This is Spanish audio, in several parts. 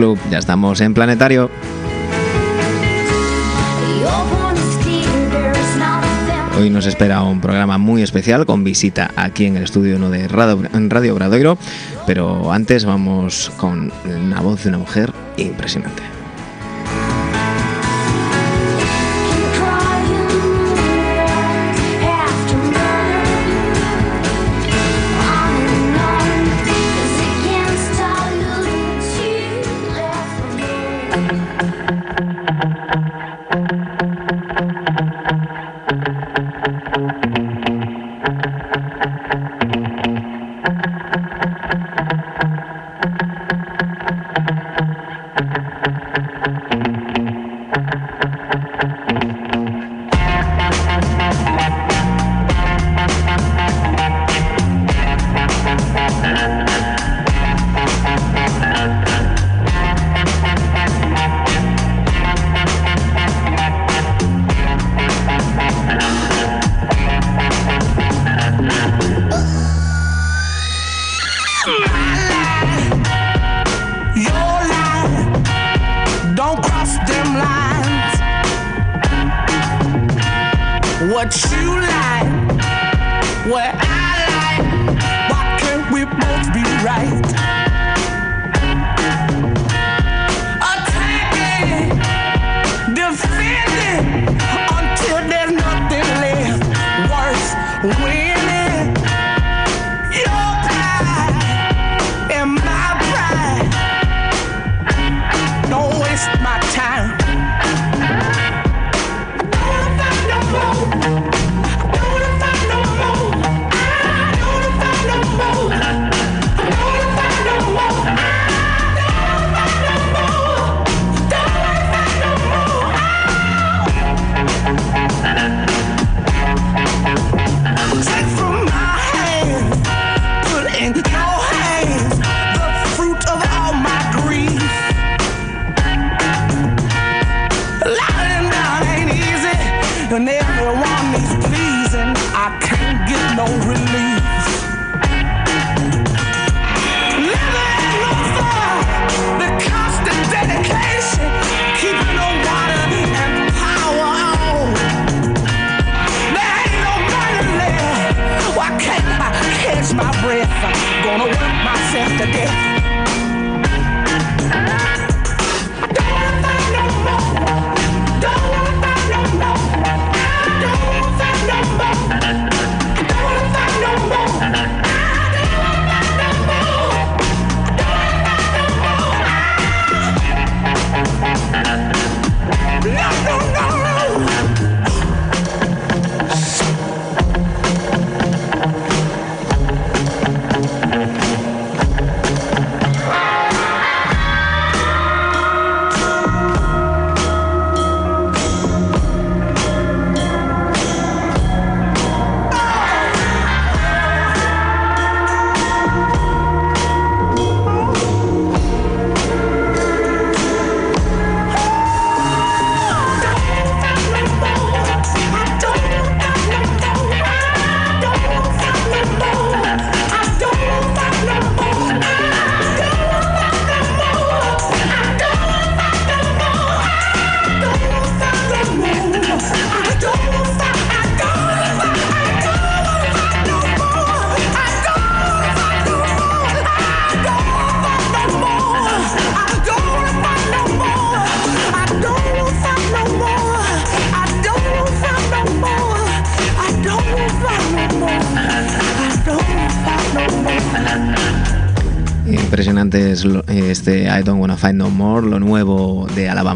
Club, ya estamos en Planetario. Hoy nos espera un programa muy especial con visita aquí en el estudio uno de Radio Bradoiro, pero antes vamos con una voz de una mujer impresionante. Este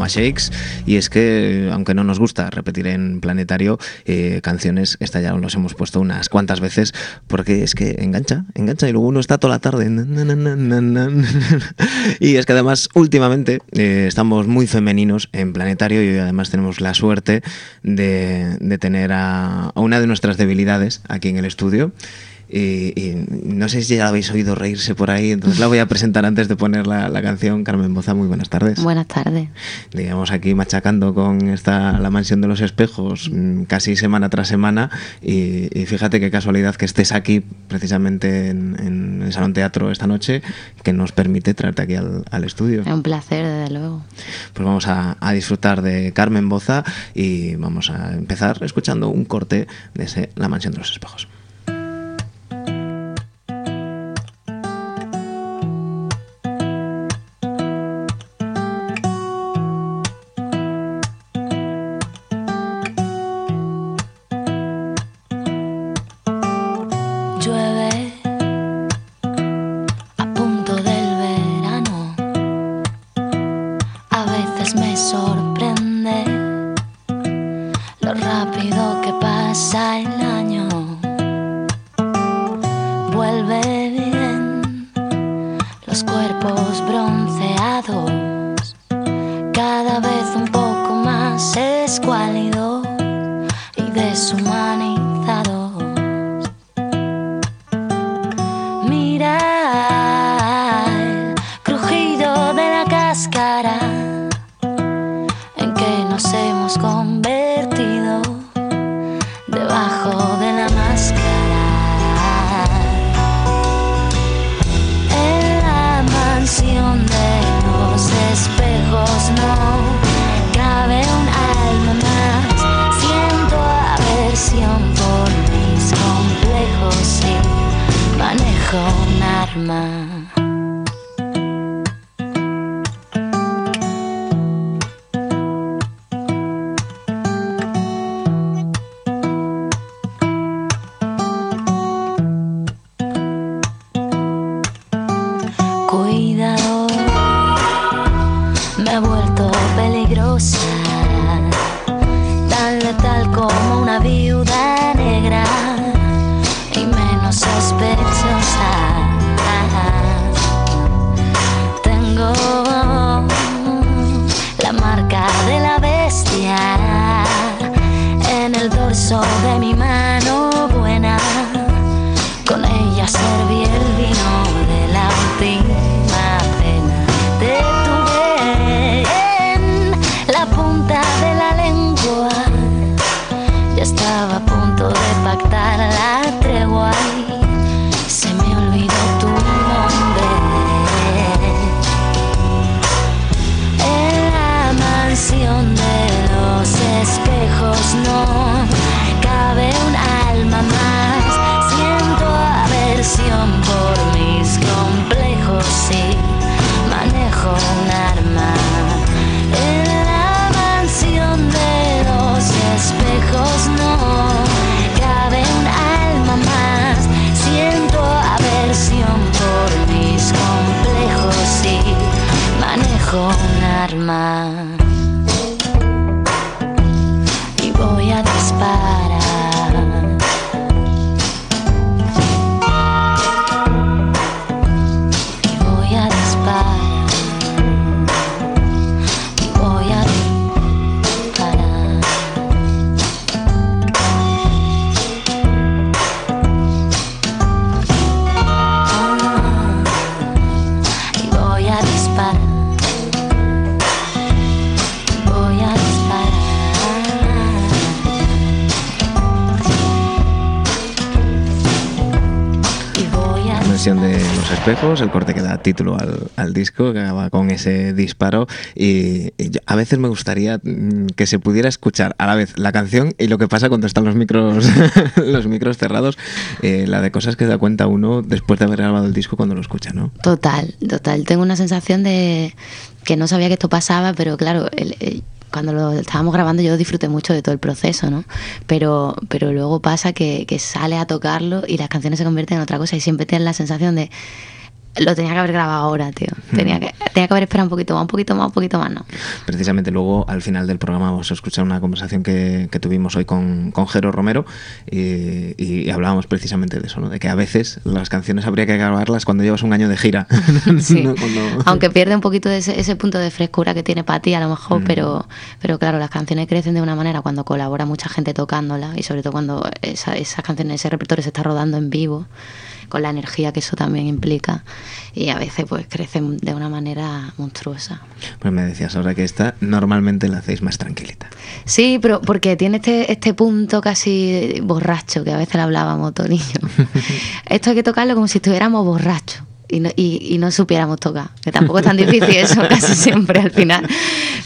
Shakes. Y es que, aunque no nos gusta repetir en planetario eh, canciones, esta ya nos hemos puesto unas cuantas veces, porque es que engancha, engancha y luego uno está toda la tarde. y es que además, últimamente, eh, estamos muy femeninos en planetario y además tenemos la suerte de, tener a una de nuestras debilidades aquí en el estudio. Y, no sé si ya la habéis oído reírse por ahí, entonces la voy a presentar antes de poner la, canción. Carmen Boza, muy buenas tardes. Buenas tardes. Digamos aquí machacando con esta La Mansión de los Espejos mm, casi semana tras semana y, fíjate qué casualidad que estés aquí precisamente en, el Salón Teatro esta noche que nos permite traerte aquí al, estudio. Es un placer, desde luego. Pues vamos a, a disfrutar de Carmen Boza y vamos a empezar escuchando un corte de ese La Mansión de los Espejos. El corte que da título al, disco, que acaba con ese disparo. Y, a veces me gustaría mm, que se pudiera escuchar a la vez la canción y lo que pasa cuando están los micros, los micros cerrados, eh, la de cosas que da cuenta uno después de haber grabado el disco cuando lo escucha, ¿no? Total, total. Tengo una sensación de que no sabía que esto pasaba, pero claro, cuando lo estábamos grabando yo disfruté mucho de todo el proceso, ¿no? Pero, pero luego pasa que, que sale a tocarlo y las canciones se convierten en otra cosa y siempre tienes la sensación de lo tenía que haber grabado ahora, tío. Tenía que, tenía que haber esperado un poquito más, un poquito más, un poquito más, no. Precisamente luego, al final del programa, vamos a escuchar una conversación que, que tuvimos hoy con, con Jero Romero y, y hablábamos precisamente de eso, ¿no? De que a veces las canciones habría que grabarlas cuando llevas un año de gira. Sí. ¿no? Cuando- Aunque pierde un poquito de ese, ese punto de frescura que tiene para ti, a lo mejor, Mm. pero, pero claro, las canciones crecen de una manera cuando colabora mucha gente tocándolas y sobre todo cuando esa- esas canciones, ese repertorio se está rodando en vivo, con la energía que eso también implica. Y a veces pues crecen de una manera monstruosa. Pues me decías ahora que esta normalmente la hacéis más tranquilita. Sí, pero porque tiene este, este punto casi borracho que a veces le hablábamos yo. Esto hay que tocarlo como si estuviéramos borrachos y no, y, y no supiéramos tocar. Que tampoco es tan difícil eso casi siempre al final.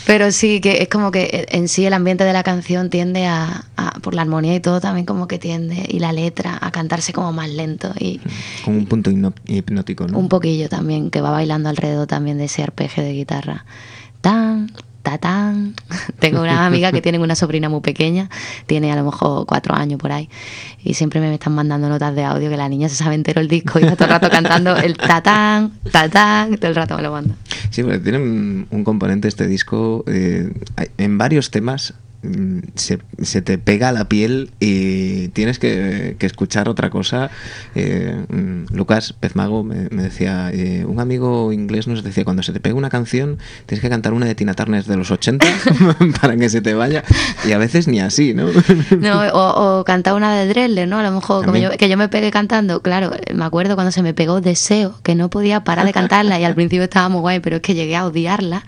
Pero sí que es como que en sí el ambiente de la canción tiende a, a- por la armonía y todo también como que tiende, y la letra, a cantarse como más lento y Con un punto hipnótico, ¿no? un poquillo también, que va bailando alrededor también de ese arpegio de guitarra. Tan, ta tan. Tengo una amiga que tiene una sobrina muy pequeña, tiene a lo mejor cuatro años por ahí, y siempre me están mandando notas de audio que la niña se sabe entero el disco y está todo el rato cantando el tatán, tatán, todo el rato me lo manda. Sí, porque tiene un, componente este disco. eh, en varios temas se, se te pega la piel y tienes que, que escuchar otra cosa. Eh, mm, Lucas Pezmago me, me decía: eh, Un amigo inglés nos decía, cuando se te pega una canción, tienes que cantar una de Tina Turner de los 80 para que se te vaya. Y a veces ni así, ¿no? No, o, o cantar una de Dresler, ¿no? A lo mejor como yo- que yo me pegué cantando, claro, me acuerdo cuando se me pegó Deseo, que no podía parar de cantarla y al principio estaba muy guay, pero es que llegué a odiarla.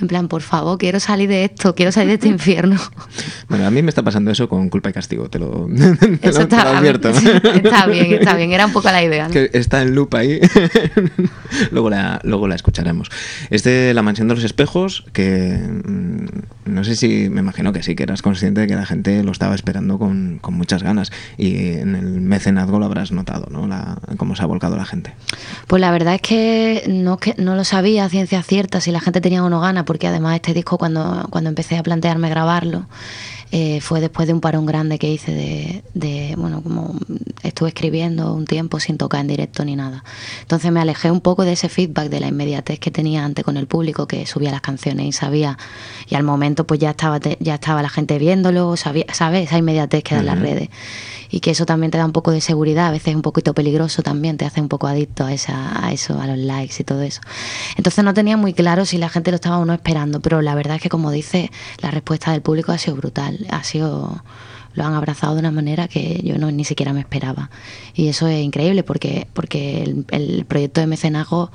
En plan, por favor, quiero salir de esto, quiero salir de este infierno. Bueno, a mí me está pasando eso con culpa y castigo, te lo, te lo- Eso te lo está, advierto. está bien, está bien, era un poco la idea. ¿no? que está en loop ahí. luego, la, luego la escucharemos. Este La Mansión de los Espejos, que mm, no sé si, me imagino que sí, que eras consciente de que la gente lo estaba esperando con, con muchas ganas. Y en el mecenazgo lo habrás notado, ¿no? La, cómo se ha volcado la gente. Pues la verdad es que no, que no lo sabía a ciencia cierta si la gente tenía o no ganas, porque además este disco cuando, cuando empecé a plantearme grabarlo eh, fue después de un parón grande que hice de, de, bueno, como estuve escribiendo un tiempo sin tocar en directo ni nada. Entonces me alejé un poco de ese feedback, de la inmediatez que tenía antes con el público, que subía las canciones y sabía, y al momento pues ya estaba, te- ya estaba la gente viéndolo, sabía, ¿sabes? Esa inmediatez que dan las Ujú. redes y que eso también te da un poco de seguridad, a veces es un poquito peligroso también, te hace un poco adicto a, esa, a eso, a los likes y todo eso. Entonces no tenía muy claro si la gente lo estaba o no esperando, pero la verdad es que como dice, la respuesta del público ha sido brutal, ha sido lo han abrazado de una manera que yo no ni siquiera me esperaba. Y eso es increíble porque, porque el, el proyecto de mecenazgo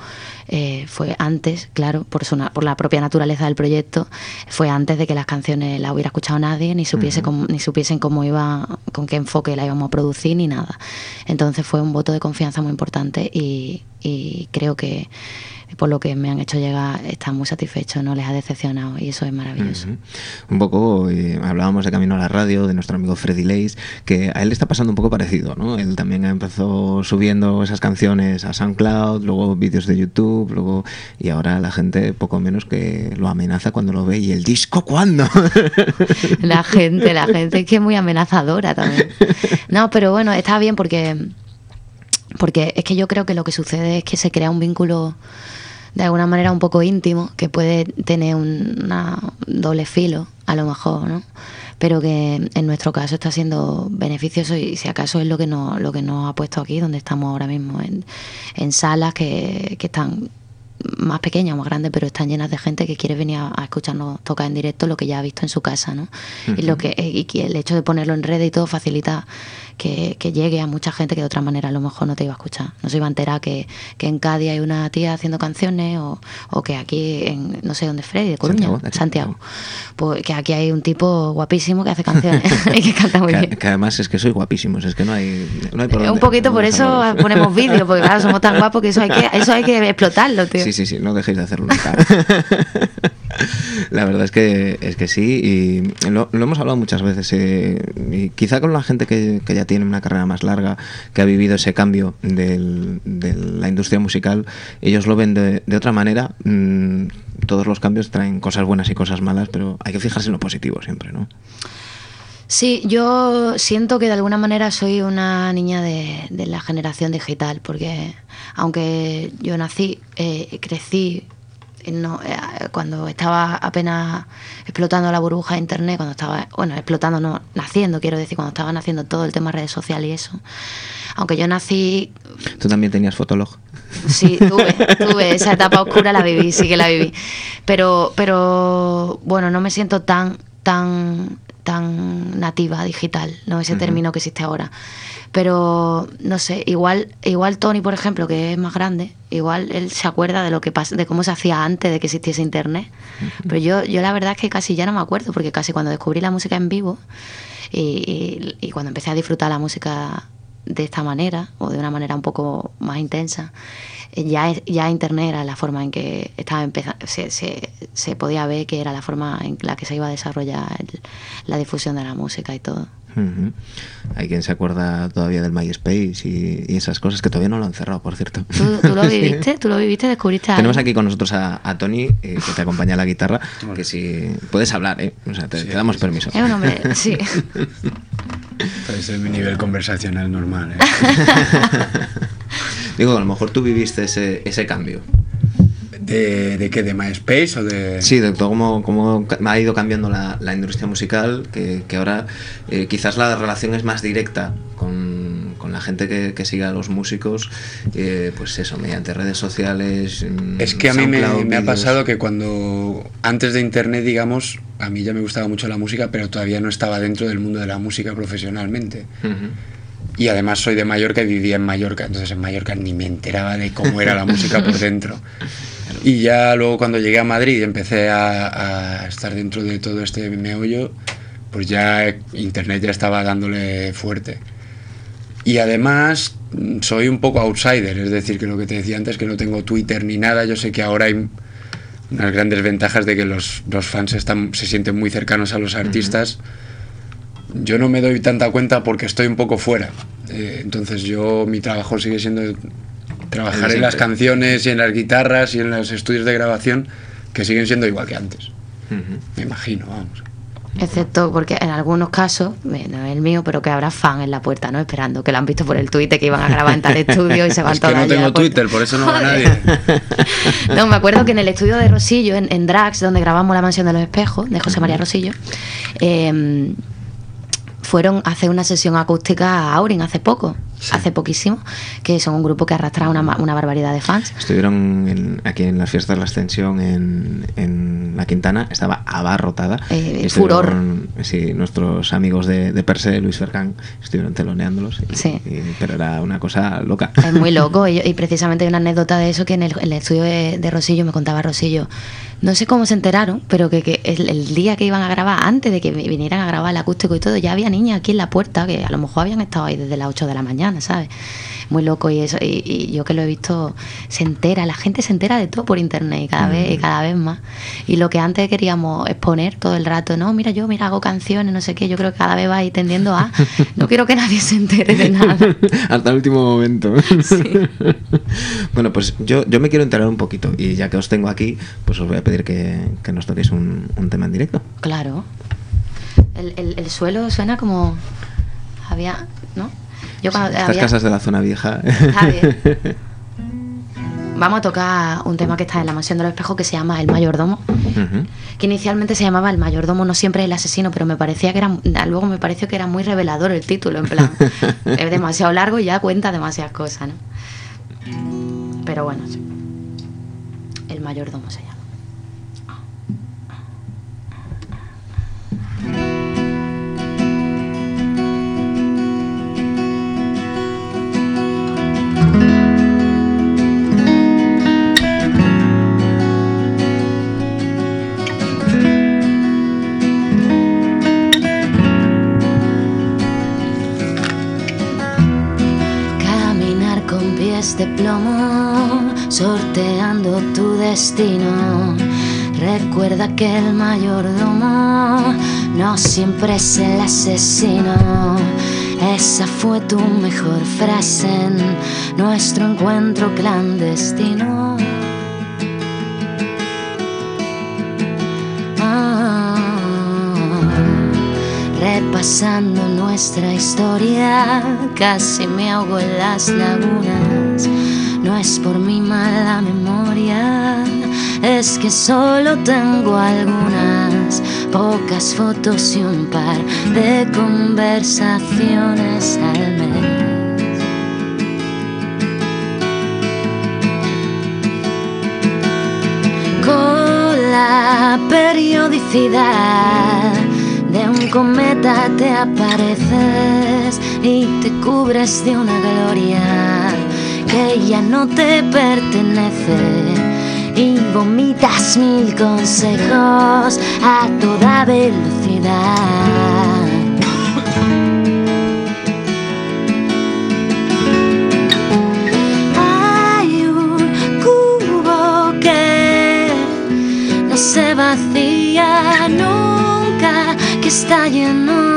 eh, fue antes, claro, por, su por la propia naturaleza del proyecto, fue antes de que las canciones las hubiera escuchado nadie, ni, supiese cómo- ni supiesen cómo iba, con qué enfoque la íbamos a producir, ni nada. Entonces fue un voto de confianza muy importante y, y creo que por lo que me han hecho llegar están muy satisfechos, no les ha decepcionado y eso es maravilloso. Ujú. Un poco, eh, hablábamos de camino a la radio, de nuestro amigo Freddy Lace, que a él le está pasando un poco parecido, ¿no? Él también empezó subiendo esas canciones a SoundCloud, luego vídeos de YouTube, luego y ahora la gente poco menos que lo amenaza cuando lo ve y el disco cuándo. La gente, la gente es que es muy amenazadora también. No, pero bueno, está bien porque, porque es que yo creo que lo que sucede es que se crea un vínculo de alguna manera un poco íntimo que puede tener un una doble filo, a lo mejor, ¿no? Pero que en nuestro caso está siendo beneficioso y si acaso es lo que nos, lo que nos ha puesto aquí, donde estamos ahora mismo, en, en salas que, que están más pequeñas más grandes, pero están llenas de gente que quiere venir a, a escucharnos tocar en directo lo que ya ha visto en su casa, ¿no? Y lo que y el hecho de ponerlo en redes y todo facilita que, que llegue a mucha gente que de otra manera a lo mejor no te iba a escuchar. No se iba a enterar que, que en Cádiz hay una tía haciendo canciones o, o que aquí en no sé dónde es Freddy, de Coruña, Santiago. Pues que aquí hay un tipo guapísimo que hace canciones y que canta muy bien. que además es que soy guapísimos, es que no hay, no hay por Un dónde- poquito por eso ponemos vídeos, porque claro, somos tan guapos que eso hay que, eso hay que explotarlo, tío. Sí, sí, sí, no dejéis de hacerlo. La verdad es que, es que sí, y lo, hemos hablado muchas veces. eh, y quizá con la gente que, que ya tiene una carrera más larga, que ha vivido ese cambio de la industria musical, ellos lo ven de, otra manera. Mm, todos los cambios traen cosas buenas y cosas malas, pero hay que fijarse en lo positivo siempre, ¿no? Sí, yo siento que de alguna manera soy una niña de, de la generación digital, porque aunque yo nací, eh, crecí no, eh, cuando estaba apenas explotando la burbuja de internet, cuando estaba, bueno, explotando, no, naciendo, quiero decir, cuando estaba naciendo todo el tema redes sociales y eso. Aunque yo nací... ¿Tú también tenías Fotolog? Sí, tuve, tuve esa etapa oscura, la viví, sí que la viví. Pero, pero bueno, no me siento tan, tan tan nativa digital, no ese término que existe ahora. Pero no sé, igual igual Tony, por ejemplo, que es más grande, igual él se acuerda de lo que de cómo se hacía antes de que existiese internet. Pero yo yo la verdad es que casi ya no me acuerdo porque casi cuando descubrí la música en vivo y, y cuando empecé a disfrutar la música de esta manera o de una manera un poco más intensa, ya, ya Internet era la forma en que estaba empezando, se, se, podía ver que era la forma en la que se iba a desarrollar la difusión de la música y todo. Hay quien se acuerda todavía del MySpace y, esas cosas que todavía no lo han cerrado, por cierto. ¿Tú, lo viviste? ¿Tú lo viviste? ¿Descubriste Tenemos aquí con nosotros a, Tony, eh, que te acompaña a la guitarra, que si puedes hablar, ¿eh? O sea, te, damos permiso. Es un hombre, sí. Ese es mi nivel conversacional normal. ¿eh? Digo, a lo mejor tú viviste ese, ese cambio. ¿De, ¿De qué? ¿De MySpace o de...? Sí, de todo cómo, cómo ha ido cambiando la, la industria musical, que, que ahora eh, quizás la relación es más directa con, con la gente que, que, sigue a los músicos, eh, pues eso, mediante redes sociales. Mm, es que a mí me, me, ha pasado que cuando, antes de Internet, digamos, a mí ya me gustaba mucho la música, pero todavía no estaba dentro del mundo de la música profesionalmente. Y además soy de Mallorca y vivía en Mallorca, entonces en Mallorca ni me enteraba de cómo era la música por dentro. Y ya luego cuando llegué a Madrid y empecé a, a, estar dentro de todo este meollo, pues ya Internet ya estaba dándole fuerte. Y además soy un poco outsider, es decir, que lo que te decía antes, que no tengo Twitter ni nada, yo sé que ahora hay unas grandes ventajas de que los, los fans están, se sienten muy cercanos a los artistas. Yo no me doy tanta cuenta porque estoy un poco fuera. Eh, entonces yo, mi trabajo sigue siendo trabajar en las canciones y en las guitarras y en los estudios de grabación que siguen siendo igual que antes. Me imagino, vamos. Excepto porque en algunos casos, no es el mío, pero que habrá fan en la puerta, ¿no? Esperando, que lo han visto por el Twitter, que iban a grabar en tal estudio y se van es que no tengo Twitter, por eso no va nadie. no, me acuerdo que en el estudio de Rosillo, en, en Drax, donde grabamos La Mansión de los Espejos, de José María Rosillo, eh, fueron a hacer una sesión acústica a Aurin hace poco, hace poquísimo, que son un grupo que arrastra una, una barbaridad de fans. Estuvieron aquí en las fiestas de la Ascensión en, en La Quintana, estaba abarrotada. Eh, furor. Sí, nuestros amigos de, de Perse, Luis Fercán, estuvieron teloneándolos, sí. pero era una cosa loca. Es muy loco, y, y, precisamente hay una anécdota de eso que en el, en el estudio de, de Rosillo me contaba Rosillo no sé cómo se enteraron, pero que, que el, el, día que iban a grabar, antes de que vinieran a grabar el acústico y todo, ya había niñas aquí en la puerta que a lo mejor habían estado ahí desde las 8 de la mañana, ¿sabes? Muy loco y eso, y, y yo que lo he visto, se entera, la gente se entera de todo por internet y cada, mm. vez, y cada vez más. Y lo que antes queríamos exponer todo el rato, no, mira, yo, mira, hago canciones, no sé qué, yo creo que cada vez va a ir tendiendo a, no quiero que nadie se entere de nada. Hasta el último momento. Sí. bueno, pues yo, yo me quiero enterar un poquito y ya que os tengo aquí, pues os voy a pedir que, que nos toquéis un, un, tema en directo. Claro. El, el, el, suelo suena como. Había. ¿No? Yo cuando Estas había... casas de la zona vieja. Vamos a tocar un tema que está en la mansión de los espejos que se llama El Mayordomo. Uh -huh. Que inicialmente se llamaba El Mayordomo, no siempre el asesino, pero me parecía que era. Luego me pareció que era muy revelador el título, en plan. es demasiado largo y ya cuenta demasiadas cosas, ¿no? Pero bueno. El Mayordomo se llama. Destino. Recuerda que el mayordomo no siempre es el asesino. Esa fue tu mejor frase en nuestro encuentro clandestino. repasando nuestra historia, casi me ahogo en las lagunas. No es por mi mala memoria, es que solo tengo algunas pocas fotos y un par de conversaciones al mes. Con la periodicidad de un cometa te apareces y te cubres de una gloria que ya no te pertenece y vomitas mil consejos a toda velocidad. Hay un cubo que no se vacía nunca, que está lleno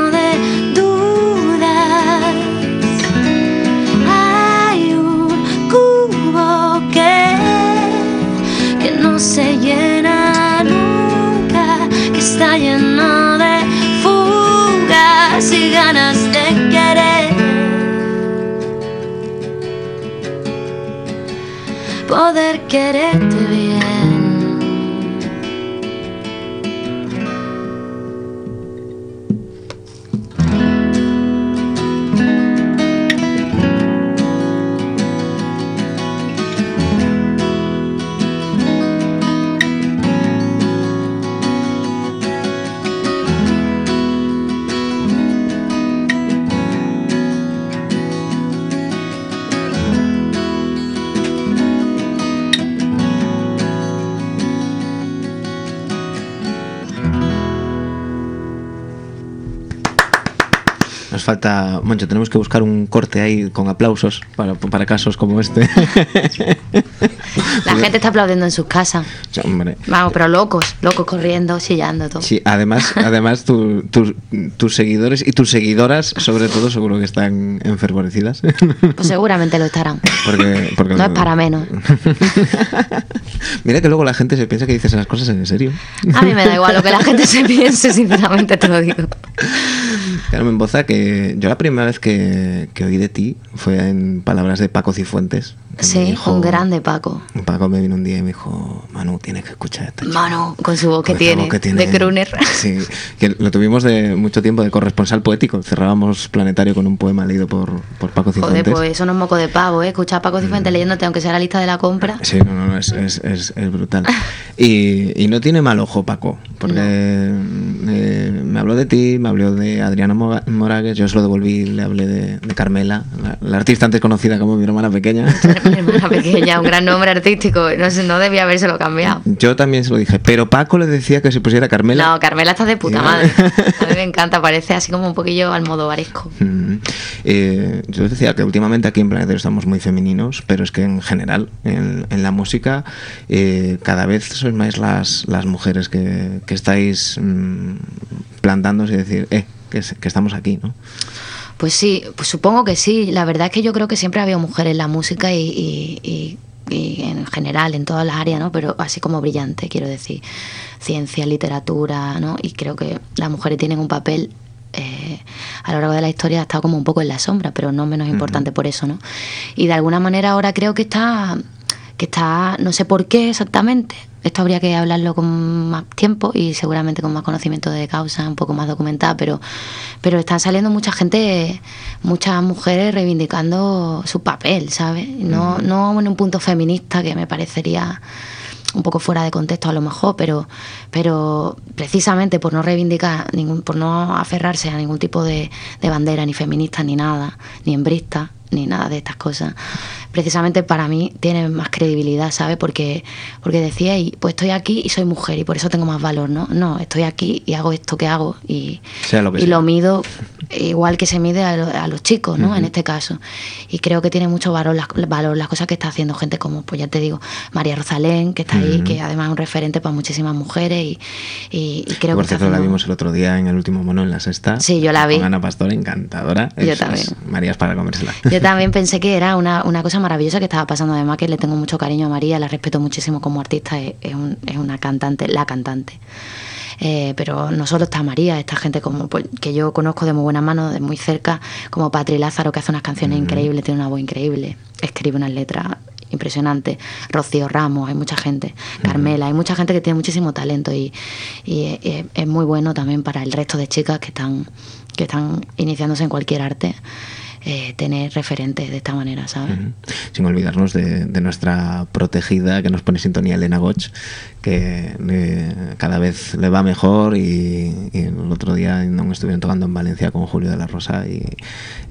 tenemos que buscar un corte ahí con aplausos para, para casos como este. La gente está aplaudiendo en sus casas. Vamos, pero locos, locos corriendo, chillando todo. Sí, además, además tus seguidores y tus seguidoras, sobre todo, seguro que están enfervorecidas. Pues seguramente lo estarán. Porque, no es para menos. Mira que luego la gente se piensa que dices esas cosas en serio. A mí me da igual lo que la gente se piense, sinceramente te lo digo. Carmen Boza, que yo la primera vez que, que oí de ti fue en palabras de Paco Cifuentes, Sí, un grande Paco. Paco me vino un día y me dijo, Manu, tienes que escuchar esto. Manu, con su voz que, tiene, de crooner. Sí, que lo tuvimos de mucho tiempo de corresponsal poético. Cerrábamos Planetario con un poema leído por, por Paco Cifuentes. Joder, pues eso no es moco de pavo, ¿eh? Escuchar a Paco Cifuentes mm. leyéndote, aunque sea la lista de la compra. Sí, no, no, es, es, es, es brutal. y, y, no tiene mal ojo, Paco, porque eh, me habló de ti, me habló de Adriana Moragues, yo se lo devolví, le hablé de, de Carmela, la, la artista antes conocida como mi hermana pequeña. mi hermana pequeña, un gran nombre artístico. No, no debía habérselo cambiado. Yo también se lo dije, pero Paco le decía que se pusiera Carmela. No, Carmela está de puta madre. A mí me encanta, parece así como un poquillo al modo varesco. Mm. Eh, yo decía que últimamente aquí en Planetario estamos muy femeninos, pero es que en general, en, la música, eh, cada vez sois más las, las mujeres que, que estáis mmm, plantándose y decir, eh, que, estamos aquí, ¿no? Pues sí, pues supongo que sí. La verdad es que yo creo que siempre ha habido mujeres en la música y, en general, en todas las áreas, ¿no? Pero así como brillante, quiero decir. Ciencia, literatura, ¿no? Y creo que las mujeres tienen un papel eh, a lo largo de la historia ha estado como un poco en la sombra, pero no menos importante por eso, ¿no? Y de alguna manera ahora creo que está, que está, no sé por qué exactamente, esto habría que hablarlo con más tiempo y seguramente con más conocimiento de causa, un poco más documentada, pero, pero están saliendo mucha gente, muchas mujeres reivindicando su papel, ¿sabes? No, no en un punto feminista que me parecería un poco fuera de contexto a lo mejor, pero, pero precisamente por no reivindicar, ningún, por no aferrarse a ningún tipo de, de bandera, ni feminista, ni nada, ni hembrista, ni nada de estas cosas, precisamente para mí tiene más credibilidad, ¿sabes? Porque, porque decía, y, pues estoy aquí y soy mujer y por eso tengo más valor, ¿no? No, estoy aquí y hago esto que hago y, lo, y lo mido igual que se mide a, los chicos, ¿no? En este caso. Y creo que tiene mucho valor las, valor las cosas que está haciendo gente como, pues ya te digo, María Rosalén, que está ahí, que además es un referente para muchísimas mujeres y, y, creo Por que... cierto, la vimos el otro día en el último mono en la sexta. Sí, yo la vi. Con Ana Pastor, encantadora. Yo también. María es para comérsela. Yo también pensé que era una, una cosa maravillosa que estaba pasando. Además, que le tengo mucho cariño a María, la respeto muchísimo como artista, es, es, un, es una cantante, la cantante. Eh, pero no solo está María, esta gente como pues, que yo conozco de muy buena mano, de muy cerca, como Patri Lázaro, que hace unas canciones increíbles, tiene una voz increíble, escribe unas letras impresionantes. Rocío Ramos, hay mucha gente, Carmela, hay mucha gente que tiene muchísimo talento y, es muy bueno también para el resto de chicas que están, que están iniciándose en cualquier arte. Eh, tener referentes de esta manera, ¿sabes? Sin olvidarnos de, nuestra protegida que nos pone sintonía Elena Goch, que eh, cada vez le va mejor y, el otro día no estuvieron tocando en Valencia con Julio de la Rosa y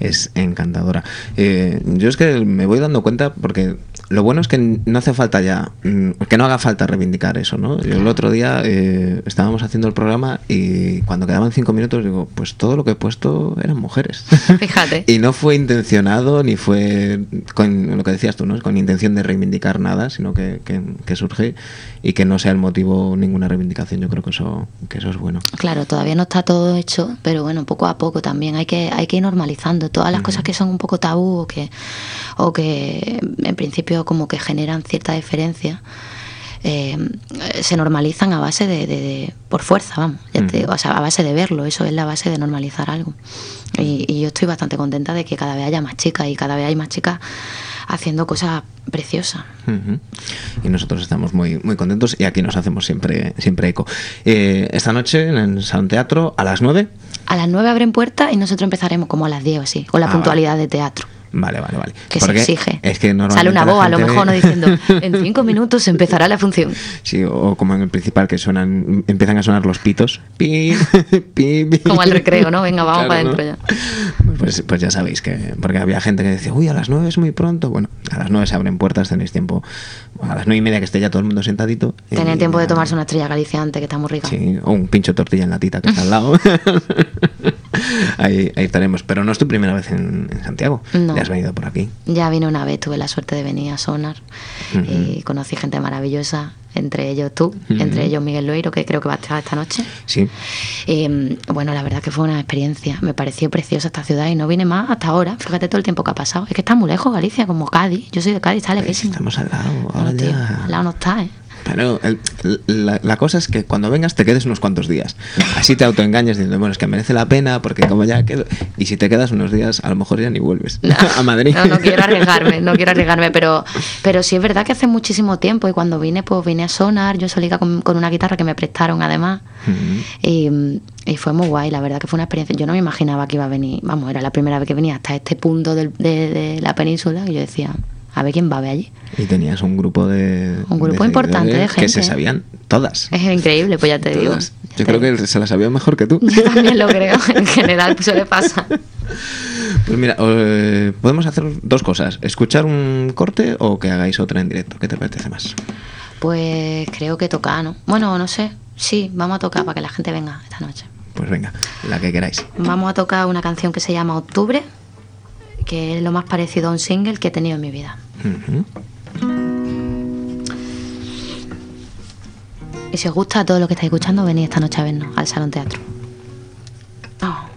es encantadora. Eh, yo es que me voy dando cuenta porque lo bueno es que no hace falta ya, mm, que no haga falta reivindicar eso, ¿no? Yo el otro día eh, estábamos haciendo el programa y cuando quedaban cinco minutos digo, pues todo lo que he puesto eran mujeres. Fíjate. y no fue intencionado ni fue con lo que decías tú, ¿no? Con intención de reivindicar nada, sino que, que, surge y que no sea el motivo ninguna reivindicación. Yo creo que eso, que eso es bueno. Claro, todavía no está todo hecho, pero bueno, poco a poco también hay que, hay que ir normalizando todas las cosas que son un poco tabú o que, o que en principio como que generan cierta diferencia, eh, se normalizan a base de, por fuerza, vamos, a base de verlo, eso es la base de normalizar algo. Y, yo estoy bastante contenta de que cada vez haya más chicas y cada vez hay más chicas haciendo cosas preciosas. Y nosotros estamos muy, muy contentos y aquí nos hacemos siempre, siempre eco. Eh, esta noche en el Salón Teatro a las 9. A las 9 abren puertas y nosotros empezaremos como a las 10 o así, con la ah, puntualidad de teatro. Vale, vale, vale. Que se exige. Es que Sale una voz, a lo mejor, no diciendo, en cinco minutos empezará la función. Sí, o como en el principal, que suenan, empiezan a sonar los pitos. como al recreo, ¿no? Venga, vamos para adentro ya. Pues, pues ya sabéis que, porque había gente que decía, uy, a las nueve es muy pronto. Bueno, a las nueve se abren puertas, tenéis tiempo. A las nueve y media que esté ya todo el mundo sentadito. Tenéis tiempo de tomarse una estrella galiciante, que está muy rica. Sí, o un pincho de tortilla en la tita que está al lado. ahí, ahí estaremos. Pero no es tu primera vez en, Santiago. No. Has venido por aquí. Ya vine una vez, tuve la suerte de venir a Sonar y conocí gente maravillosa, entre ellos tú, entre ellos Miguel Loiro, que creo que va a estar esta noche. Sí. Em, bueno, la verdad que fue una experiencia. Me pareció preciosa esta ciudad y no vine más hasta ahora. Fíjate todo el tiempo que ha pasado. Es que está muy lejos Galicia, como Cádiz. Yo soy de Cádiz, está lejísimo. Estamos al lado. Ahora al lado no está, ¿eh? Pero la, cosa es que cuando vengas te quedes unos cuantos días. Así te autoengañas diciendo, bueno, es que merece la pena porque como ya quedo... Y si te quedas unos días, a lo mejor ya ni vuelves a Madrid. No, no quiero arriesgarme, no quiero arriesgarme, pero, pero sí es verdad que hace muchísimo tiempo y cuando vine, pues vine a sonar, yo solía con, con una guitarra que me prestaron además. y, fue muy guay, la verdad que fue una experiencia. Yo no me imaginaba que iba a venir, vamos, era la primera vez que venía hasta este punto de, de la península y yo decía, a ver quién va a ver allí. Y tenías un grupo de. Un grupo importante de gente. Que se sabían todas. Es increíble, pues ya te digo. Yo creo que se las sabían mejor que tú. Yo también lo creo, en general, pues le pasa. Pues mira, eh, podemos hacer dos cosas: escuchar un corte o que hagáis otra en directo. ¿Qué te apetece más? Pues creo que toca, ¿no? Bueno, no sé. Sí, vamos a tocar para que la gente venga esta noche. Pues venga, la que queráis. Vamos a tocar una canción que se llama Octubre que es lo más parecido a un single que he tenido en mi vida. Y si os gusta todo lo que estáis escuchando, venid esta noche a vernos al Salón Teatro. no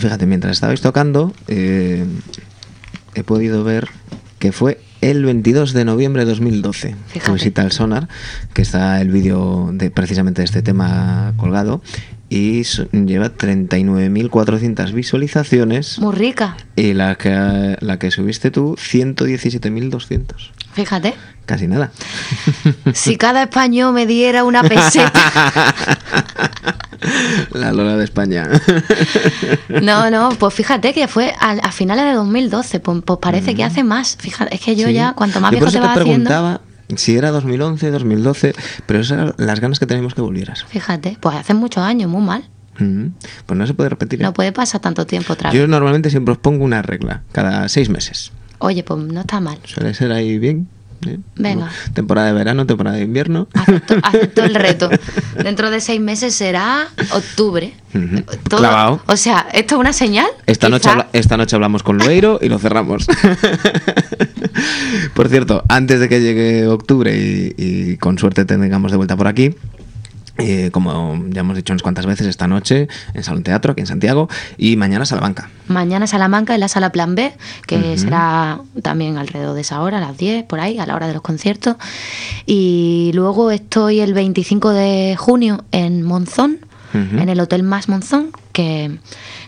fíjate, mientras estabais tocando eh, he podido ver que fue el 22 de noviembre de 2012. Fíjate. Visita al Sonar, que está el vídeo de precisamente de este tema colgado y lleva 39.400 visualizaciones. Muy rica. Y la que, la que subiste tú, 117.200. Fíjate. Casi nada. Si cada español me diera una peseta. La Lola de España. No, no, pues fíjate que fue a, finales de 2012, pues, pues parece que mm. hace más. Fíjate, es que yo ya, cuanto más viejo te, vas preguntaba si era 2011, 2012, pero esas eran las ganas que teníamos que volvieras. Fíjate, pues hace muchos años, muy mal. Mm. Pues no se puede repetir. ¿eh? No puede pasar tanto tiempo otra Yo normalmente siempre os pongo una regla, cada seis meses. Oye, pues no está mal. Suele ser ahí bien. Venga. Temporada de verano, temporada de invierno. Acepto, el reto. Dentro de seis meses será octubre. Clavado. O sea, ¿esto es una señal? Esta noche, esta noche hablamos con Lueiro y lo cerramos. por cierto, antes de que llegue octubre y con suerte tengamos de vuelta por aquí, eh, como ya hemos dicho unas cuantas veces, esta noche en Salón Teatro, aquí en Santiago, y mañana Salamanca. Mañana Salamanca en la sala Plan B, que será también alrededor de esa hora, a las 10, por ahí, a la hora de los conciertos. Y luego estoy el 25 de junio en Monzón, en el Hotel Más Monzón, que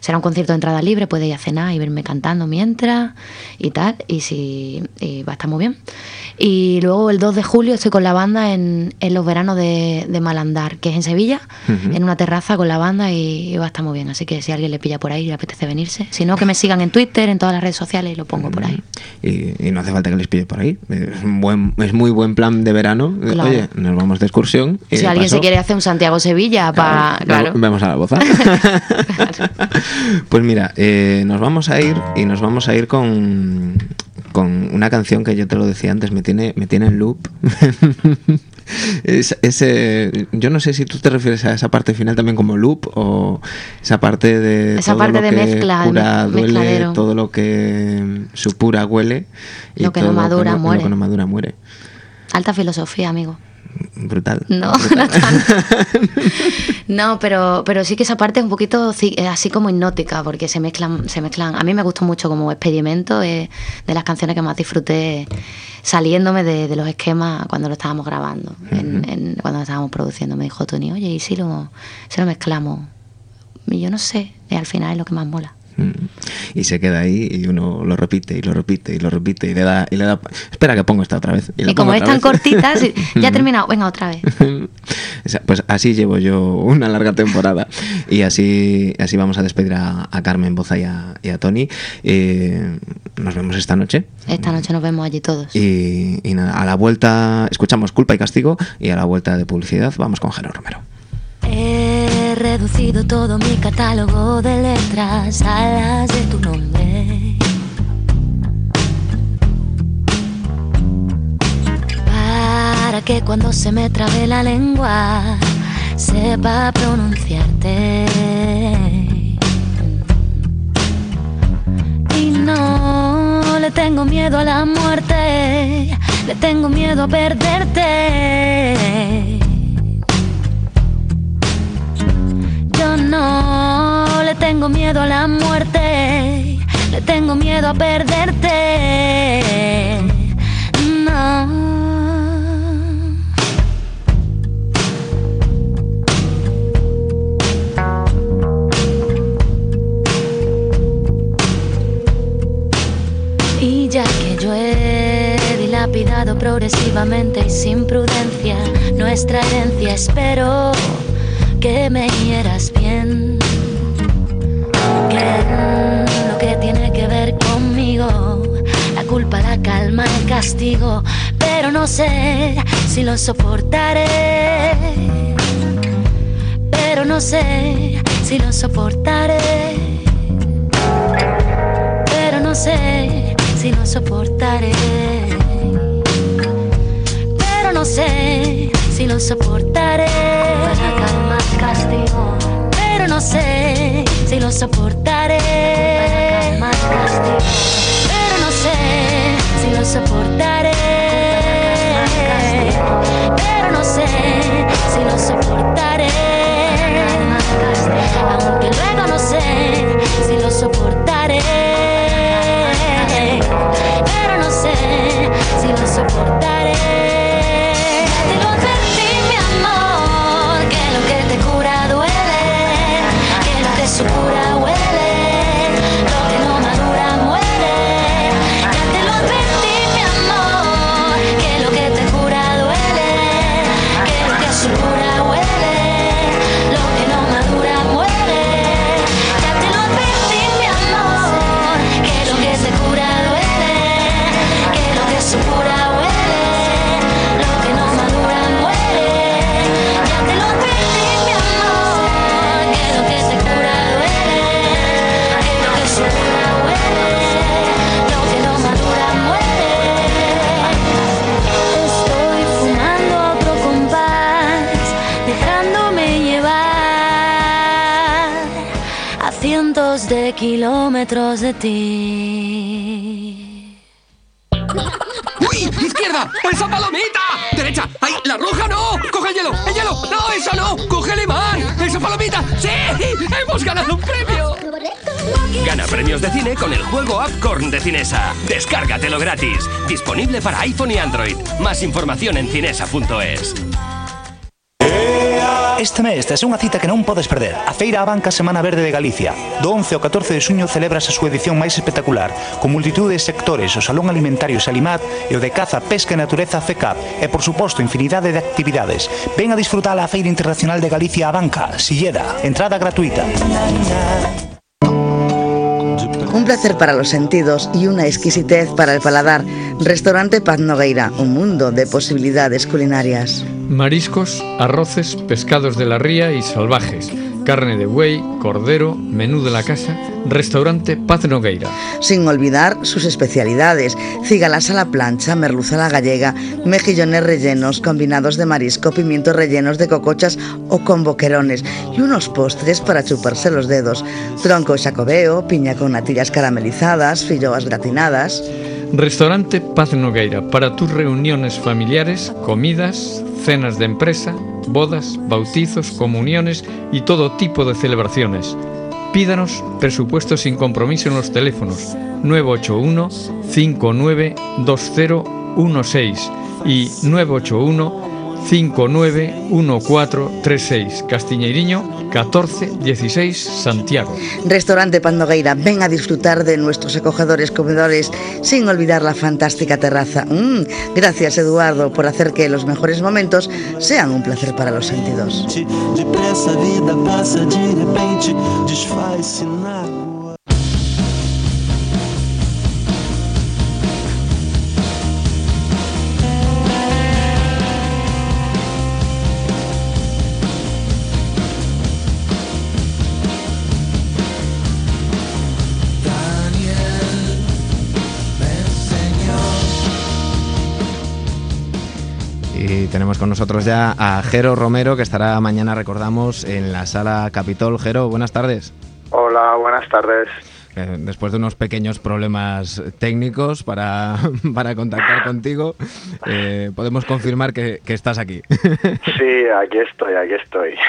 será un concierto de entrada libre, puede ir a cenar y verme cantando mientras y tal, y si va a estar muy bien. Y luego el 2 de julio estoy con la banda en, en los veranos de, de, Malandar, que es en Sevilla, en una terraza con la banda y, va a estar muy bien. Así que si alguien le pilla por ahí y le apetece venirse, si no, que me sigan en Twitter, en todas las redes sociales y lo pongo por ahí. Y, no hace falta que les pille por ahí. Es, un buen, es muy buen plan de verano. Oye, nos vamos de excursión. si alguien se quiere hacer un Santiago-Sevilla para... Claro, Vamos a la boza. Pues mira, eh, nos vamos a ir y nos vamos a ir con, con una canción que yo te lo decía antes, me tiene, me tiene en loop. ese, yo no sé si tú te refieres a esa parte final también como loop o esa parte de esa parte de mezcla, duele, todo lo que supura huele y lo que no madura muere. Lo que no madura muere. Alta filosofía, amigo brutal. No, no pero, pero sí que esa parte es un poquito eh, así como hipnótica, porque se mezclan, se mezclan. A mí me gustó mucho como experimento, eh, de las canciones que más disfruté saliéndome de, los esquemas cuando lo estábamos grabando, cuando lo estábamos produciendo. Me dijo Tony, oye, ¿y si lo, si lo mezclamos? Y yo no sé, y al final es lo que más mola. Mm. Y se queda ahí y uno lo repite y lo repite y lo repite y le da, y le da espera que pongo esta otra vez. Y, como es tan cortita, ya ha terminado, venga otra vez. pues así llevo yo una larga temporada y así, así vamos a despedir a, Carmen Boza y a, Tony. Eh, nos vemos esta noche. Esta noche nos vemos allí todos. Y, nada, a la vuelta escuchamos Culpa y Castigo y a la vuelta de publicidad vamos con Jero Romero. He reducido todo mi catálogo de letras a las de tu nombre. Para que cuando se me trabe la lengua sepa pronunciarte. Y no le tengo miedo a la muerte, le tengo miedo a perderte. No le tengo miedo a la muerte, le tengo miedo a perderte. No. Y ya que yo he dilapidado progresivamente y sin prudencia nuestra herencia, espero que me hieras bien. Lo que tiene que ver conmigo, la culpa, la calma, el castigo, pero no sé si lo soportaré. Pero no sé si lo soportaré. Pero no sé si lo soportaré. Pero no sé si lo soportaré. Pero no sé si lo soportaré. Castigo, pero no sé si lo soportaré. Pero no sé si lo soportaré. Aunque luego no sé si lo soportaré. Kilómetros de ti. ¡Uy! ¡Izquierda! ¡Esa palomita! ¡Derecha! ¡Ay! ¡La roja no! ¡Coge el hielo! ¡El hielo! ¡No! ¡Esa no! ¡Coge el imán! ¡Esa palomita! ¡Sí! ¡Hemos ganado un premio! Gana premios de cine con el juego Upcorn de Cinesa. Descárgatelo gratis. Disponible para iPhone y Android. Más información en cinesa.es. Este mes tes unha cita que non podes perder. A Feira a Banca Semana Verde de Galicia. Do 11 ao 14 de suño celebras a súa edición máis espectacular Con multitud de sectores, o Salón Alimentario Salimat E o de Caza, Pesca e Natureza FECAP. E por suposto, infinidade de actividades. Ven a disfrutar a Feira Internacional de Galicia a Banca Silleda, entrada gratuita. Un placer para los sentidos y una exquisitez para el paladar. Restaurante Paz Nogueira, un mundo de posibilidades culinarias. Mariscos, arroces, pescados de la ría y salvajes carne de buey, cordero, menú de la casa, restaurante Paz Nogueira. Sin olvidar sus especialidades, cigalas a la plancha, merluza a la gallega, mejillones rellenos, combinados de marisco, pimientos rellenos de cocochas o con boquerones y unos postres para chuparse los dedos, tronco chacobeo, piña con natillas caramelizadas, filloas gratinadas. Restaurante Paz Nogueira para tus reuniones familiares, comidas, cenas de empresa, bodas, bautizos, comuniones y todo tipo de celebraciones. Pídanos presupuesto sin compromiso en los teléfonos 981 592016 y 981 591436 Castiñeiriño 1416 Santiago. Restaurante Pandogueira, ven a disfrutar de nuestros acogedores comedores sin olvidar la fantástica terraza. Mm, gracias Eduardo por hacer que los mejores momentos sean un placer para los sentidos. Tenemos con nosotros ya a Jero Romero, que estará mañana, recordamos, en la sala Capitol. Jero, buenas tardes. Hola, buenas tardes. Eh, después de unos pequeños problemas técnicos para, para contactar contigo, eh, podemos confirmar que, estás aquí. Sí, aquí estoy, aquí estoy.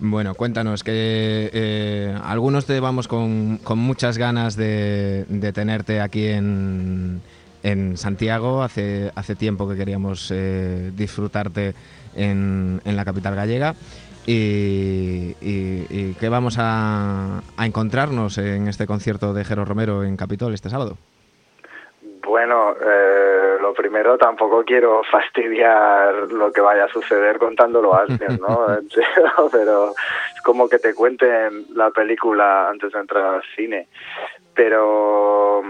Bueno, cuéntanos, que eh, algunos te vamos con, con muchas ganas de, de tenerte aquí en, en Santiago. Hace, hace tiempo que queríamos eh, disfrutarte en, en, la capital gallega. Y, y, que vamos a, a, encontrarnos en este concierto de Jero Romero en Capitol este sábado. Bueno, eh, lo primero tampoco quiero fastidiar lo que vaya a suceder contándolo antes, ¿no? Pero es como que te cuenten la película antes de entrar al cine. Pero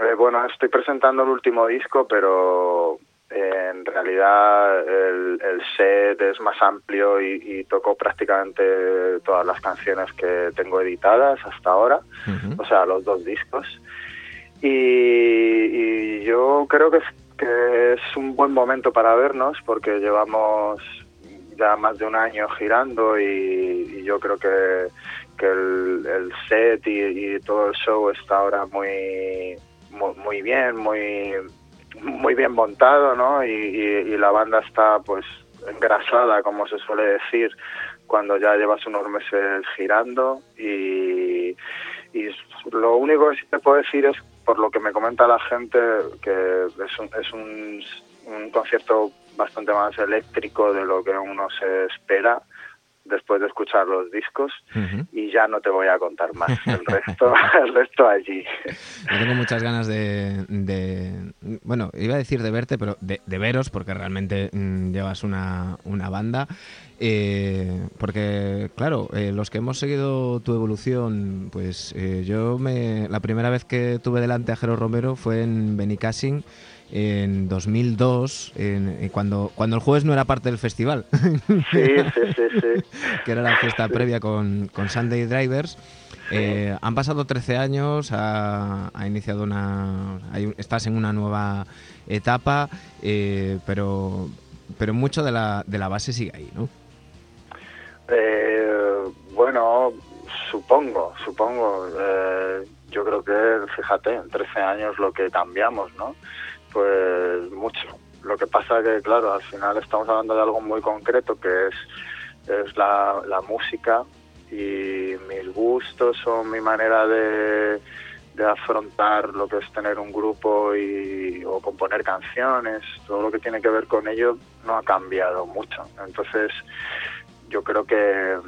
eh, bueno, estoy presentando el último disco, pero eh, en realidad el, set es más amplio y, toco prácticamente todas las canciones que tengo editadas hasta ahora, o sea, los dos discos. Y, yo creo que es, que es un buen momento para vernos porque llevamos ya más de un año girando y, yo creo que, que el, set y, y, todo el show está ahora muy muy, bien, muy, muy bien montado, ¿no? Y, la banda está pues engrasada, como se suele decir, cuando ya llevas unos meses girando y, lo único que sí te puedo decir es, por lo que me comenta la gente, que es un, es un concierto bastante más eléctrico de lo que uno se espera después de escuchar los discos y ya no te voy a contar más. El resto, el resto allí. Yo tengo muchas ganas de, bueno, iba a decir de verte, pero de, veros, porque realmente mm, llevas una, una banda. Eh, porque, claro, eh, los que hemos seguido tu evolución, pues eh, yo me, la primera vez que tuve delante a Jero Romero fue en Benicassin en 2002, en, cuando, cuando el jueves no era parte del festival. Sí, sí, sí, sí. que era la fiesta previa con, con Sunday Drivers. Eh, han pasado 13 años, ha, iniciado una... estás en una nueva etapa, eh, pero, pero mucho de la, de la base sigue ahí, ¿no? Eh, bueno, supongo, supongo. yo creo que, fíjate, en 13 años lo que cambiamos, ¿no? Pues mucho. Lo que pasa que, claro, al final estamos hablando de algo muy concreto que es, es la, música y mis gustos o mi manera de, afrontar lo que es tener un grupo y, o componer canciones, todo lo que tiene que ver con ello no ha cambiado mucho. Entonces, yo creo que,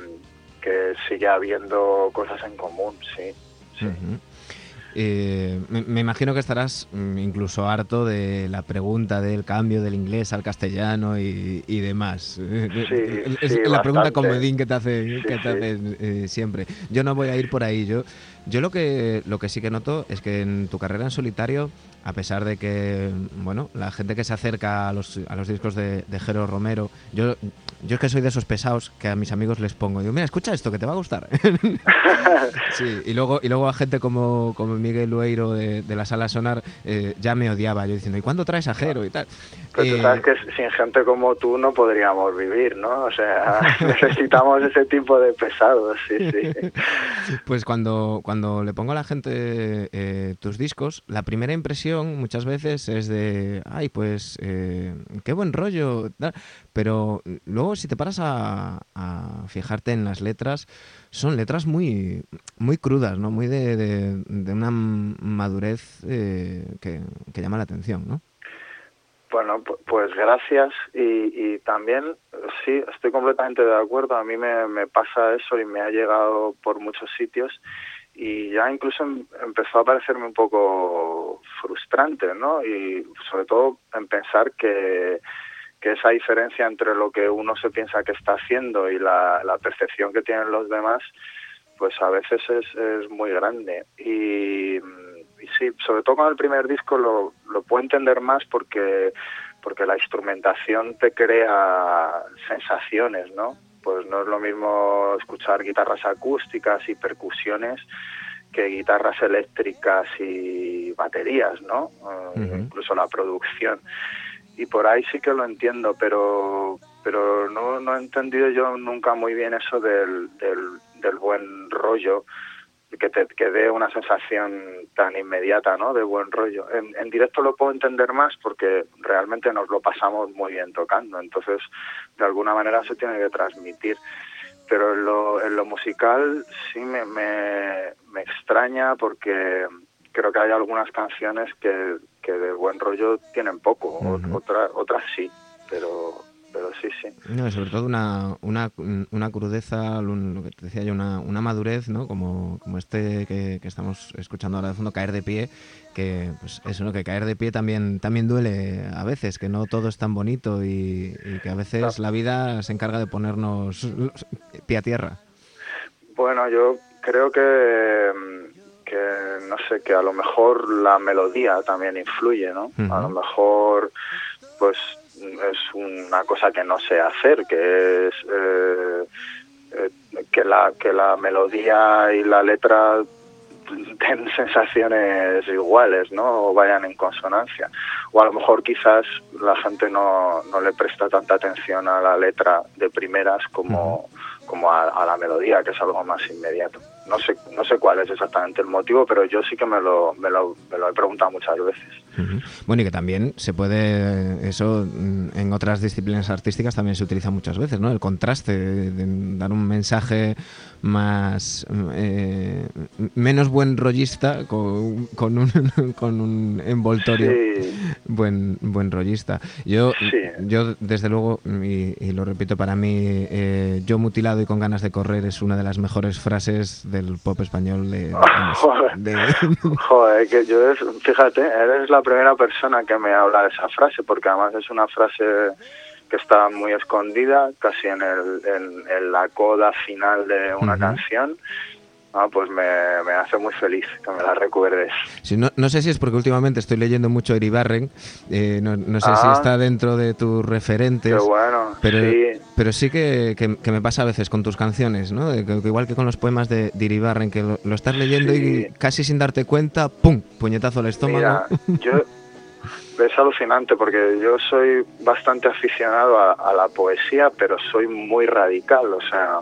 que sigue habiendo cosas en común, sí. sí. Eh, me, imagino que estarás mm, incluso harto de la pregunta del cambio del inglés al castellano y, demás. es la pregunta comodín que te hace, que te eh, siempre. Yo no voy a ir por ahí. Yo, yo lo que, lo que sí que noto es que en tu carrera en solitario, a pesar de que, bueno, la gente que se acerca a los, a los discos de, de Jero Romero, yo, yo es que soy de esos pesados que a mis amigos les pongo. Digo, mira, escucha esto, que te va a gustar. sí, y luego, y luego a gente como, como Miguel Lueiro de, la sala Sonar eh, ya me odiaba, yo diciendo, ¿y cuándo traes a Jero y tal? Pues tú sabes que sin gente como tú no podríamos vivir, ¿no? O sea, necesitamos ese tipo de pesados, sí, sí. Pues cuando, cuando le pongo a la gente eh, tus discos, la primera impresión muchas veces es de, ay, pues, eh, qué buen rollo, pero luego si te paras a, fijarte en las letras, son letras muy, muy crudas, ¿no? Muy de, una madurez eh, que, llama la atención, ¿no? Bueno, pues gracias y, también sí, estoy completamente de acuerdo. A mí me, pasa eso y me ha llegado por muchos sitios y ya incluso em, empezó a parecerme un poco frustrante, ¿no? Y sobre todo en pensar que que esa diferencia entre lo que uno se piensa que está haciendo y la, percepción que tienen los demás, pues a veces es, es muy grande. Y, sí, sobre todo con el primer disco lo, lo puedo entender más porque, porque la instrumentación te crea sensaciones, ¿no? Pues no es lo mismo escuchar guitarras acústicas y percusiones que guitarras eléctricas y baterías, ¿no? Incluso la producción y por ahí sí que lo entiendo, pero pero no, no he entendido yo nunca muy bien eso del, del, buen rollo, que te que dé una sensación tan inmediata, ¿no? De buen rollo. En, en directo lo puedo entender más porque realmente nos lo pasamos muy bien tocando, entonces de alguna manera se tiene que transmitir. Pero en lo, en lo musical sí me, me, me extraña porque creo que hay algunas canciones que, que de buen rollo tienen poco, otras, otras sí, pero, pero sí, sí. No, sobre todo una, una, una crudeza, lo que te decía yo, una, una madurez, ¿no? Como, como este que, que, estamos escuchando ahora de fondo, Caer de Pie, que pues eso, ¿no? Que caer de pie también, también duele a veces, que no todo es tan bonito y, que a veces la vida se encarga de ponernos pie a tierra. Bueno, yo creo que que no sé, que a lo mejor la melodía también influye, ¿no? A lo mejor, pues es una cosa que no sé hacer, que es eh, eh, que la que la melodía y la letra den sensaciones iguales, ¿no? O vayan en consonancia. O a lo mejor quizás la gente no, no le presta tanta atención a la letra de primeras como, como a la melodía, que es algo más inmediato no sé, no sé cuál es exactamente el motivo, pero yo sí que me lo, me lo, me lo he preguntado muchas veces. Bueno, y que también se puede, eso en otras disciplinas artísticas también se utiliza muchas veces, ¿no? El contraste, de, dar un mensaje más, eh, menos buen rollista con, con, un, con un envoltorio buen, buen rollista. Yo, yo desde luego, y, lo repito para mí, eh, yo mutilado y con ganas de correr es una de las mejores frases del pop español de... Joder, que yo, fíjate, eres la primera persona que me habla de esa frase, porque además es una frase que está muy escondida, casi en, el, en, la coda final de una canción. Ah, pues me, hace muy feliz que me la recuerdes. no, sé si es porque últimamente estoy leyendo mucho Iribarren, eh, no, no, sé si ah. está dentro de tus referentes. bueno, pero sí, pero sí que, que, me pasa a veces con tus canciones, ¿no? igual que con los poemas de, de Iribarren, que lo, estás leyendo y casi sin darte cuenta, ¡pum! puñetazo al estómago. yo, es alucinante porque yo soy bastante aficionado a, la poesía, pero soy muy radical, o sea,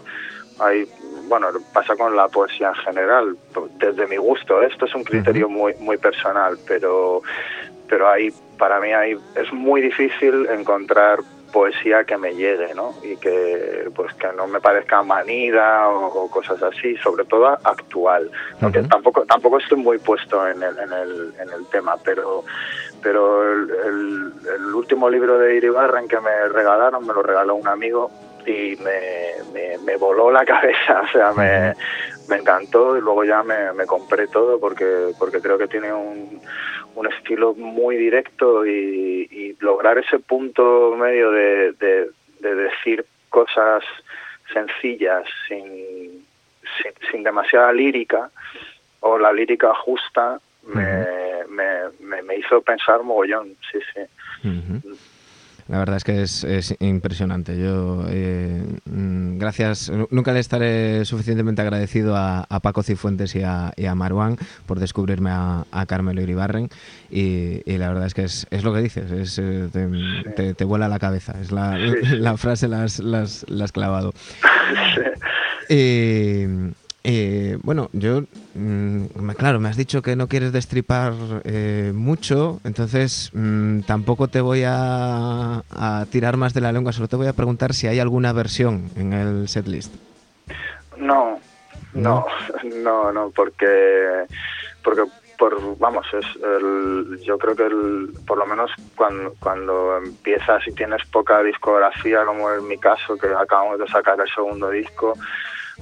hay bueno, pasa con la poesía en general, desde mi gusto, esto es un criterio muy muy personal, pero pero ahí para mí ahí es muy difícil encontrar poesía que me llegue, ¿no? Y que pues que no me parezca manida o, cosas así, sobre todo actual. Aunque tampoco tampoco estoy muy puesto en el, en el, en el tema, pero pero el, el, último libro de Iribarren que me regalaron, me lo regaló un amigo y me, me, voló la cabeza, o sea, me, me encantó y luego ya me, me, compré todo porque, porque creo que tiene un, un estilo muy directo y, y lograr ese punto medio de, de, de decir cosas sencillas sin, sin, sin, demasiada lírica o la lírica justa me, me, me, hizo pensar mogollón, sí, sí. La verdad es que es, impresionante. Yo, eh, mm, gracias, nunca le estaré suficientemente agradecido a, Paco Cifuentes y a, y Marwan por descubrirme a, Carmelo Iribarren. Y, y, la verdad es que es, es lo que dices, es, eh, te, te, vuela la cabeza. Es la, la frase, la has clavado. Sí. Eh, bueno, yo, mm, claro, me has dicho que no quieres destripar eh, mucho, entonces mm, tampoco te voy a, tirar más de la lengua, solo te voy a preguntar si hay alguna versión en el setlist. No, no, no, no, porque, porque por, vamos, es el, yo creo que el, por lo menos cuando, cuando empiezas y tienes poca discografía, como en mi caso, que acabamos de sacar el segundo disco,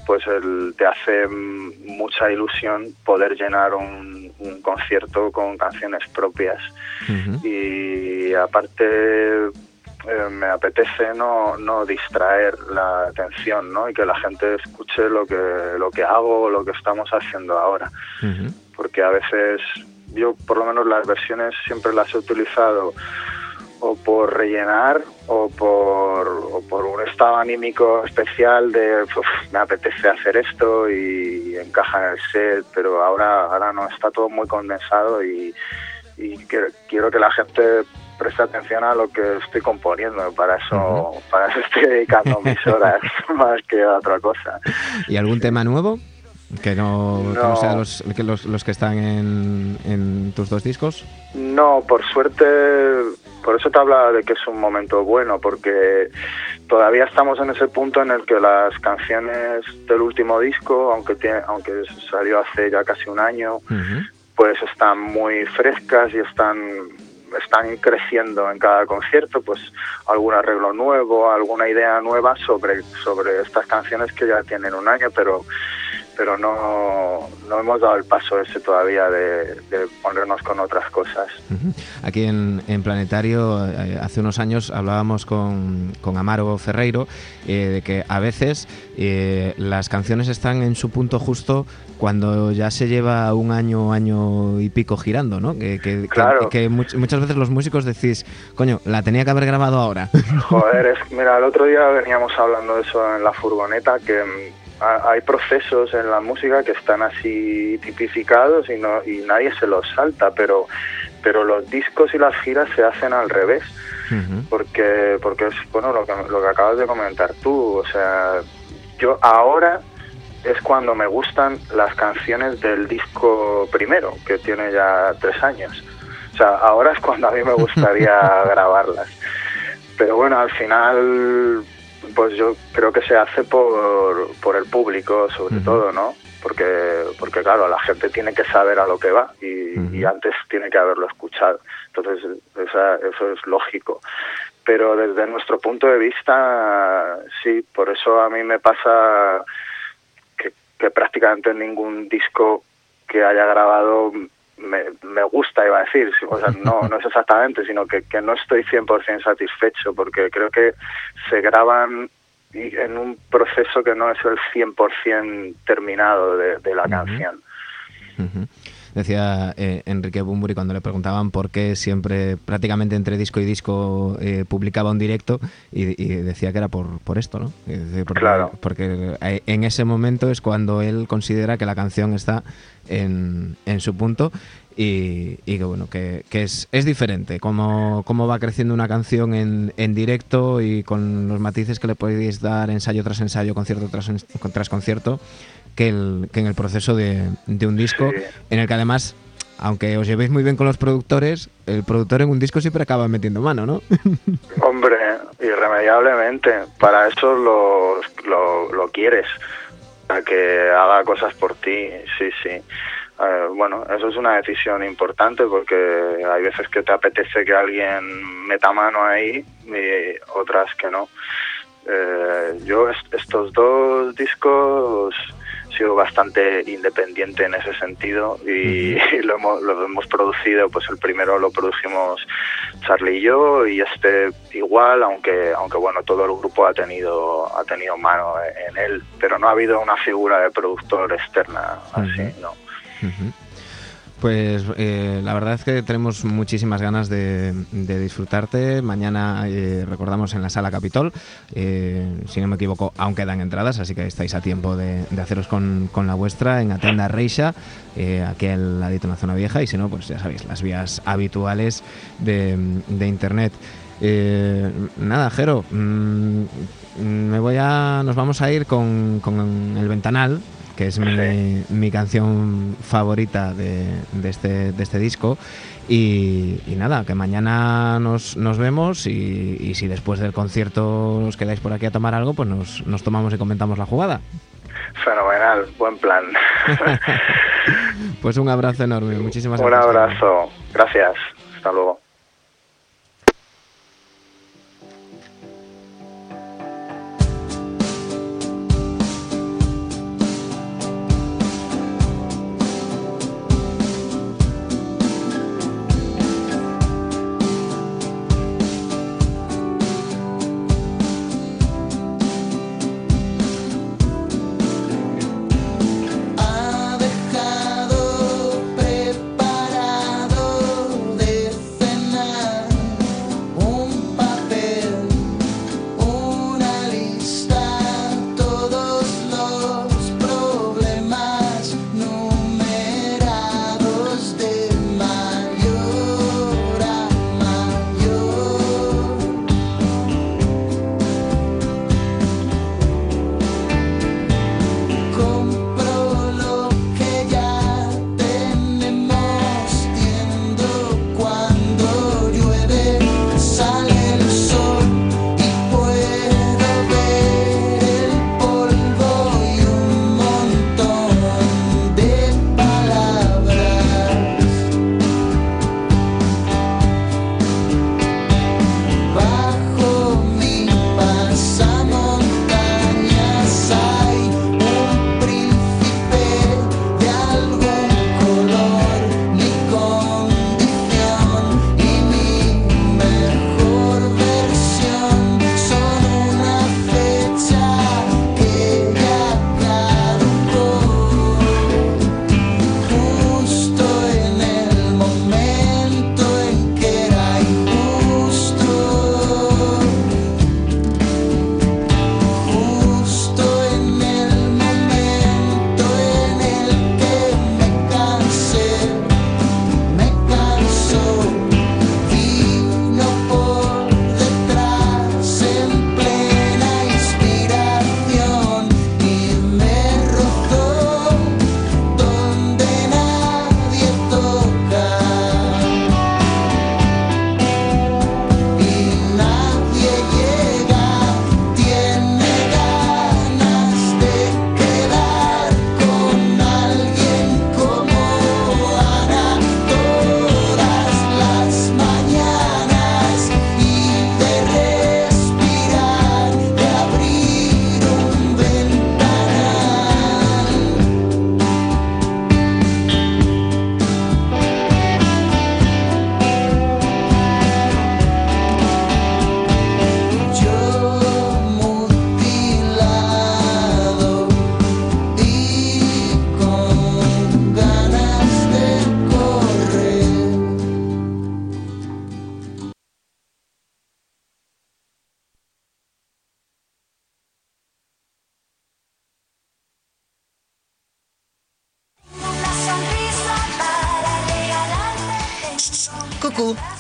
pues el, te hace mucha ilusión poder llenar un, concierto con canciones propias. Y aparte eh, me apetece no, no distraer la atención ¿no? y que la gente escuche lo que, lo que hago, lo que estamos haciendo ahora. Porque a veces yo por lo menos las versiones siempre las he utilizado o por rellenar o por, o por un estado anímico especial de me apetece hacer esto y encaja en el set, pero ahora, ahora no, está todo muy condensado y, y quiero que la gente preste atención a lo que estoy componiendo, para eso, para eso estoy dedicando mis horas más que a otra cosa. ¿Y algún tema nuevo? Que no, no. sean los que, los, los que están en, en tus dos discos. No, por suerte por eso te hablaba de que es un momento bueno, porque todavía estamos en ese punto en el que las canciones del último disco, aunque, tiene, aunque salió hace ya casi un año, pues están muy frescas y están están creciendo en cada concierto, pues algún arreglo nuevo, alguna idea nueva sobre, sobre estas canciones que ya tienen un año, pero pero no, no hemos dado el paso ese todavía de, ponernos con otras cosas. Aquí en, en, Planetario, eh, hace unos años hablábamos con, con Amaro Ferreiro eh, de que a veces eh, las canciones están en su punto justo cuando ya se lleva un año, año y pico girando, ¿no? Que, que, que, muchas veces los músicos decís, coño, la tenía que haber grabado ahora. Joder, es, mira, el otro día veníamos hablando de eso en la furgoneta, que hay procesos en la música que están así tipificados y no y nadie se los salta pero pero los discos y las giras se hacen al revés. Porque porque es bueno lo que, lo que acabas de comentar tú o sea yo ahora es cuando me gustan las canciones del disco primero que tiene ya tres años. O sea ahora es cuando a mí me gustaría grabarlas. Pero bueno al final pues yo creo que se hace por, por el público, sobre todo, ¿no? Porque, porque, claro, la gente tiene que saber a lo que va y, antes tiene que haberlo escuchado. Entonces, eso es lógico. Pero desde nuestro punto de vista, sí, por eso a mí me pasa que, que prácticamente ningún disco que haya grabado me, me, gusta, iba a decir, o sea, no, no es exactamente, sino que, que no estoy 100% satisfecho porque creo que se graban en un proceso que no es el 100% terminado de, de la canción. Decía eh, Enrique Bumburi cuando le preguntaban por qué siempre, prácticamente entre disco y disco, eh, publicaba un directo y, decía que era por, por esto, ¿no? Porque, claro. Porque eh, en ese momento es cuando él considera que la canción está en, en su punto y, que bueno, que, que es, es, diferente cómo, cómo, va creciendo una canción en, en, directo y con los matices que le podéis dar ensayo tras ensayo, concierto tras, tras concierto que, el, que en el proceso de, de un disco, en el que además aunque os llevéis muy bien con los productores, el productor en un disco siempre acaba metiendo mano, ¿no? Hombre, irremediablemente. Para eso lo, lo, quieres, para que haga cosas por ti, sí, sí. Eh, bueno, eso es una decisión importante porque hay veces que te apetece que alguien meta mano ahí y otras que no. Eh, yo estos dos discos sido bastante independiente en ese sentido y, lo, hemos, lo, hemos, producido, pues el primero lo produjimos Charlie y yo y este igual, aunque aunque bueno, todo el grupo ha tenido ha tenido mano en él, pero no ha habido una figura de productor externa así, ¿no? Pues eh, la verdad es que tenemos muchísimas ganas de, disfrutarte. Mañana eh, recordamos en la sala Capitol, eh, si no me equivoco, aún quedan entradas, así que estáis a tiempo de, haceros con, la vuestra en Atenda Reixa, aquí al ladito en la zona vieja, y si no, pues ya sabéis, las vías habituales de, internet. nada, Jero, mm, me voy a, nos vamos a ir con el ventanal, que es mi, canción favorita de, este, de este disco. Y, nada, que mañana nos, nos vemos y, si después del concierto os quedáis por aquí a tomar algo, pues nos, nos tomamos y comentamos la jugada. Fenomenal, buen plan. pues un abrazo enorme, muchísimas gracias. Un abrazo, gracias, hasta luego.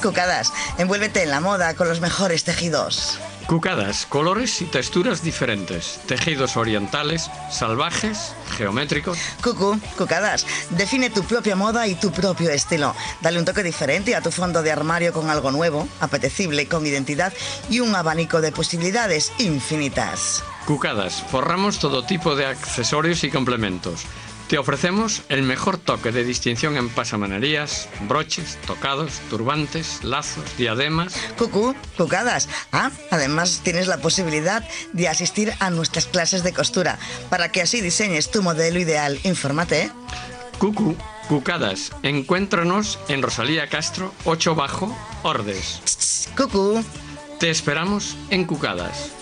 Cucadas, envuélvete en la moda con los mejores tejidos. Cucadas, colores y texturas diferentes, tejidos orientales, salvajes, geométricos. Cucú, cucadas, define tu propia moda y tu propio estilo. Dale un toque diferente a tu fondo de armario con algo nuevo, apetecible, con identidad y un abanico de posibilidades infinitas. Cucadas, forramos todo tipo de accesorios y complementos. Te ofrecemos el mejor toque de distinción en pasamanerías, broches, tocados, turbantes, lazos, diademas. Cucú, cucadas. Ah, además tienes la posibilidad de asistir a nuestras clases de costura para que así diseñes tu modelo ideal. Infórmate. ¿eh? Cucú, cucadas. Encuéntranos en Rosalía Castro, 8 Bajo, Ordes. Cucú. Te esperamos en Cucadas.